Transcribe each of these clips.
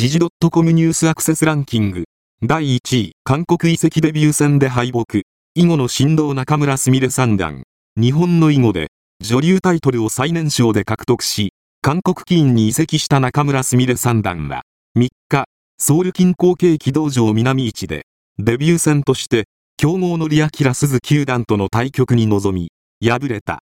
時事 .com ニュースアクセスランキング。第1位、韓国移籍デビュー戦で敗北。囲碁の神童中村すみれ三段。日本の囲碁で、女流タイトルを最年少で獲得し、韓国棋院に移籍した中村すみれ三段は、3日、ソウル近郊景気道場南市で、デビュー戦として、強豪のリアキラ鈴九段との対局に臨み、敗れた。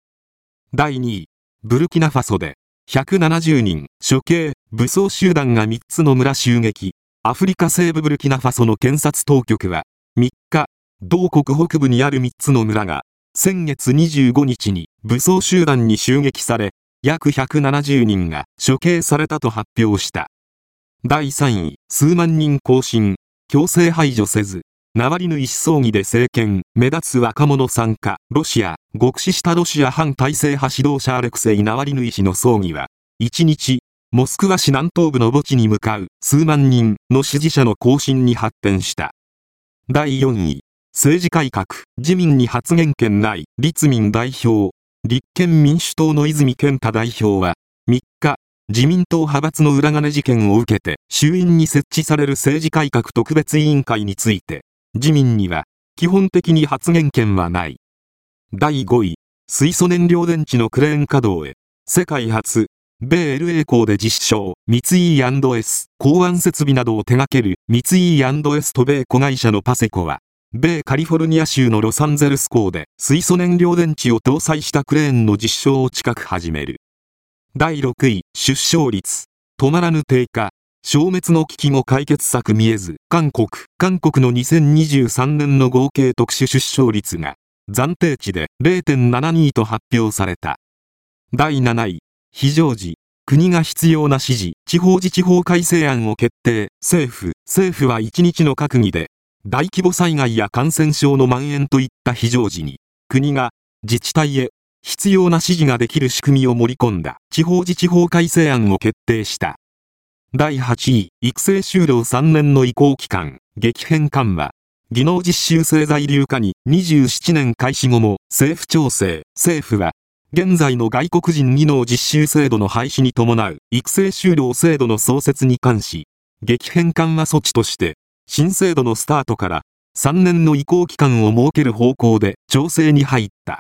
第2位、ブルキナファソで、170人、処刑、武装集団が3つの村襲撃。アフリカ西部ブルキナファソの検察当局は、3日、同国北部にある3つの村が、先月25日に武装集団に襲撃され、約170人が処刑されたと発表した。第3位、数万人行進、強制排除せず、ナワリヌイ思想議で政権、目立つ若者参加、ロシア、極死したロシア反体制派指導者アレクセイ・ナワリヌイ氏の葬儀は、1日、モスクワ市南東部の墓地に向かう数万人の支持者の行進に発展した。第4位、政治改革、自民に発言権ない、立民代表、立憲民主党の泉健太代表は、3日、自民党派閥の裏金事件を受けて、衆院に設置される政治改革特別委員会について、自民には、基本的に発言権はない。第5位、水素燃料電池のクレーン稼働へ、世界初、米 LA 港で実証、三井 &S、港湾設備などを手掛ける三井 &S と米子会社のパセコは、米カリフォルニア州のロサンゼルス港で水素燃料電池を搭載したクレーンの実証を近く始める。第6位、出生率。止まらぬ低下。消滅の危機も解決策見えず、韓国、韓国の2023年の合計特殊出生率が暫定値で0.72と発表された。第7位、非常時、国が必要な指示、地方自治法改正案を決定、政府、政府は1日の閣議で、大規模災害や感染症の蔓延といった非常時に、国が自治体へ必要な指示ができる仕組みを盛り込んだ地方自治法改正案を決定した。第8位、育成終了3年の移行期間、激変緩和。技能実習生在留化に27年開始後も政府調整、政府は現在の外国人技能実習制度の廃止に伴う育成就労制度の創設に関し、激変緩和措置として、新制度のスタートから3年の移行期間を設ける方向で調整に入った。